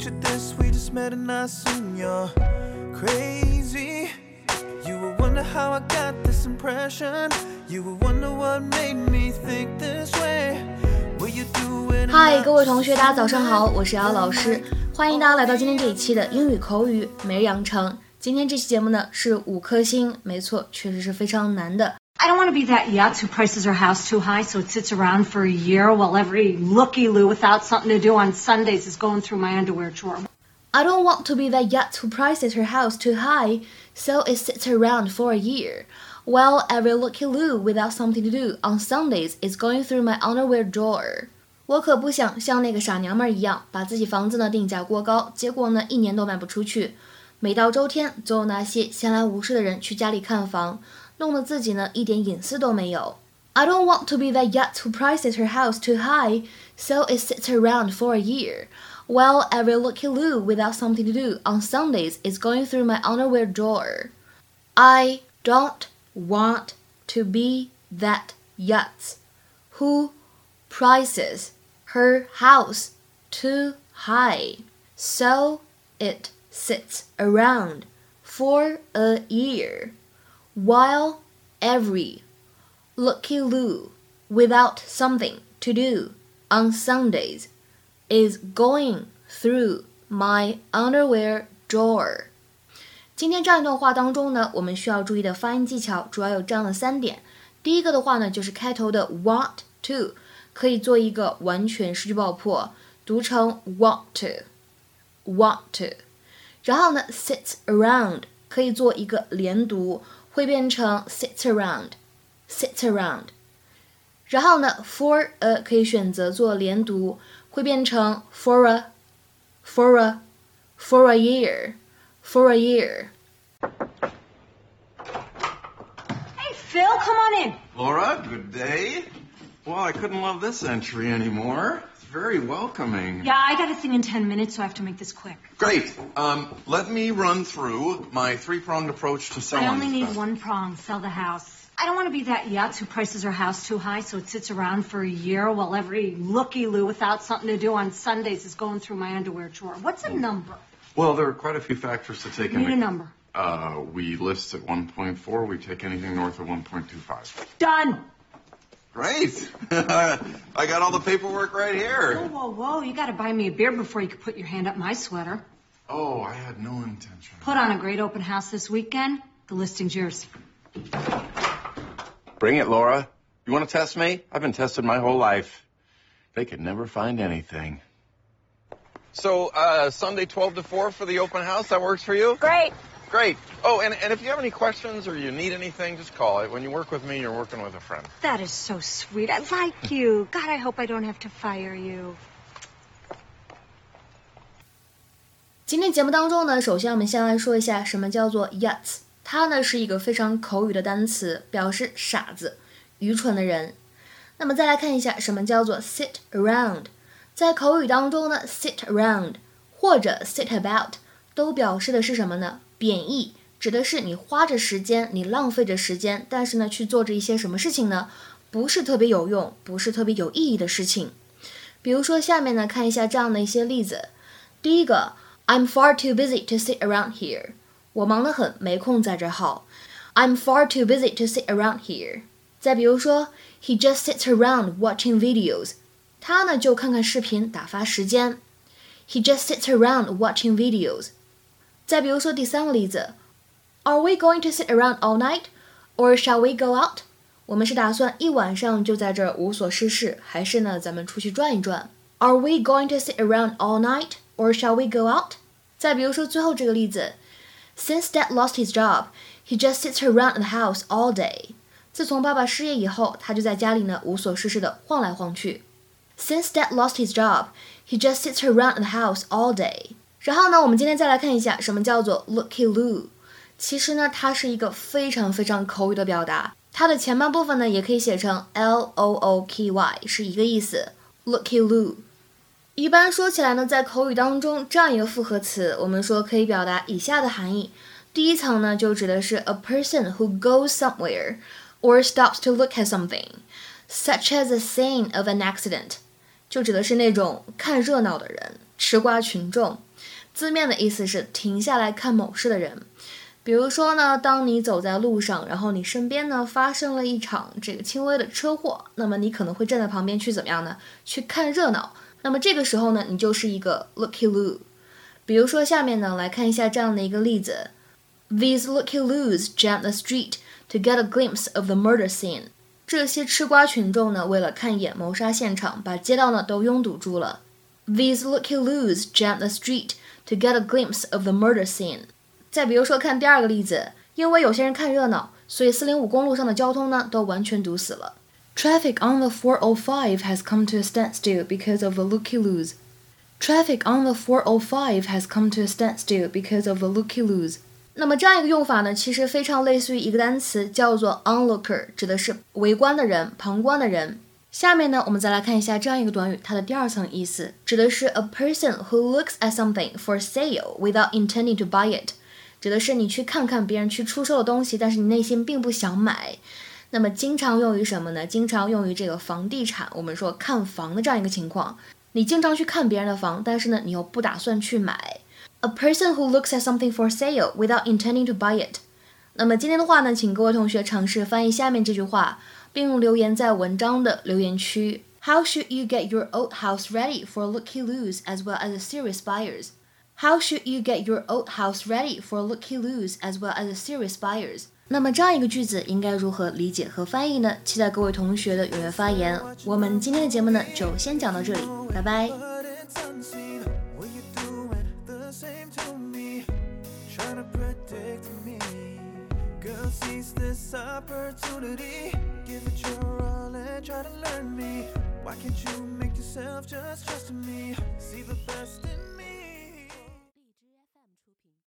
Picture this, we just met and I assume you're crazy. You will wonder how I got this impression. You will wonder what made me think this way. Will you do it? 嗨，各位同学，大家早上好，我是姚老师，欢迎大家来到今天这一期的英语口语每日养成。今天这期节目呢是五颗星，没错，确实是非常难的。I don't want to be that yutz who prices her house too high so it sits around for a year while every looky-loo without something to do on Sundays is going through my underwear drawer. I don't want to be that yacht who prices her house too high, so it sits around for a year, while every looky loo without something to do on Sundays is going through my underwear drawer. 我可不想像那个傻娘们儿一样，把自己房子呢定价过高，结果呢一年都卖不出去。每到周天，总有那些闲来无事的人去家里看房， 弄得自己呢一点隐私都没有。I don't want to be that yutz who prices her house too high, so it sits around for a year. While every looky loo without something to do on Sundays is going through my underwear drawer. I don't want to be that yutz who prices her house too high, so it sits around for a year while every looky loo without something to do on Sundays is going through my underwear drawer. 今天这样一段话当中呢，我们需要注意的发音技巧主要有这样的三点。第一个的话呢，就是开头的 want to 可以做一个完全失去爆破，读成 want to，want to。然后呢，sit around 可以做一个连读。会变成 sits around，sits around。然后呢，for a 可以选择做连读，会变成 for a，for a，for a year，for a year。 Hey, Phil, come on in. Laura, good day. Well, I couldn't love this entry anymore. Very welcoming. Yeah, I got a thing in 10 minutes, so I have to make this quick. Great. Um, let me run through my three-pronged approach to selling. I only need stuff. one prong sell the house. I don't want to be that yutz who prices her house too high so it sits around for a year while every looky-loo without something to do on Sundays is going through my underwear drawer. What's a number? Well, there are quite a few factors to take Need into a number. Uh, we list at 1.4. We take anything north of 1.25. Done. Great. I got all the paperwork right here. Whoa, here. whoa, whoa. You got to buy me a beer before you can put your hand up my sweater. Oh, I had no intention. Put on a great open house this weekend. The listing's yours. Bring it, Laura. You want to test me? I've been tested my whole life. They could never find anything. So, uh, Sunday 12 to 4 for the open house, that works for you? Great. Great. Oh, and, and if you have any questions or you need anything, just call it. When you work with me, you're working with a friend. That is so sweet. I like you. God, I hope I don't have to fire you. 今天节目当中呢，首先我们先来说一下什么叫做 yutz，它呢是一个非常口语的单词，表示傻子、愚蠢的人。那么再来看一下什么叫做 sit around，在口语当中呢，sit around 或者 sit about 都表示的是什么呢？贬义，指的是你花着时间，你浪费着时间，但是呢去做着一些什么事情呢？不是特别有用，不是特别有意义的事情。比如说下面呢，看一下这样的一些例子。第一个。I'm far too busy to sit around here. 我忙得很，没空在这耗。I'm far too busy to sit around here. 再比如说，He just sits around watching videos. 他呢就看看视频打发时间。He just sits around watching videos. 再比如说第三个例子，Are we going to sit around all night, or shall we go out? 我们是打算一晚上就在这儿无所事事，还是呢咱们出去转一转？Are we going to sit around all night, or shall we go out? 再比如说最后这个例子，Since Dad lost his job, he just sits around the house all day. 自从爸爸失业以后，他就在家里呢无所事事的晃来晃去。Since Dad lost his job, he just sits around the house all day. 然后呢，我们今天再来看一下什么叫做 looky loo。其实呢，它是一个非常非常口语的表达。它的前半部分呢，也可以写成 l o o k y，是一个意思。looky loo。一般说起来呢，在口语当中，这样一个复合词，我们说可以表达以下的含义。第一层呢，就指的是 a person who goes somewhere or stops to look at something, such as a scene of an accident，就指的是那种看热闹的人，吃瓜群众。字面的意思是停下来看某事的人。比如说呢，当你走在路上，然后你身边呢发生了一场这个轻微的车祸，那么你可能会站在旁边去怎么样呢？去看热闹。那么这个时候呢，你就是一个 looky loo。比如说下面呢，来看一下这样的一个例子：These looky loos jam the street to get a glimpse of the murder scene。这些吃瓜群众呢，为了看一眼谋杀现场，把街道呢都拥堵住了。These looky loos jam the street to get a glimpse of the murder scene。再比如说，看第二个例子，因为有些人看热闹，所以405公路上的交通呢都完全堵死了。Traffic on the 405 has come to a standstill because of the looky-loos. Traffic on the 405 has come to a standstill because of the looky-loos. 那么这样一个用法呢，其实非常类似于一个单词，叫做 onlooker，指的是围观的人、旁观的人。 下面呢，我们再来看一下这样一个短语，它的第二层意思，指的是 a person who looks at something for sale without intending to buy it。指的是你去看看别人去出售的东西，但是你内心并不想买。那么经常用于什么呢？经常用于这个房地产，我们说看房的这样一个情况。你经常去看别人的房，但是呢，你又不打算去买。A person who looks at something for sale without intending to buy it。那么今天的话呢，请各位同学尝试翻译下面这句话，并留言在文章的留言区。How should you get your old house ready for looky-loos as well as serious buyers？How should you get your old house ready for looky-loos as well as serious buyers？那么这样一个句子应该如何理解和翻译呢？期待各位同学的踊跃发言。我们今天的节目呢，就先讲到这里，拜拜。 why can't you make yourself just trust me? See the best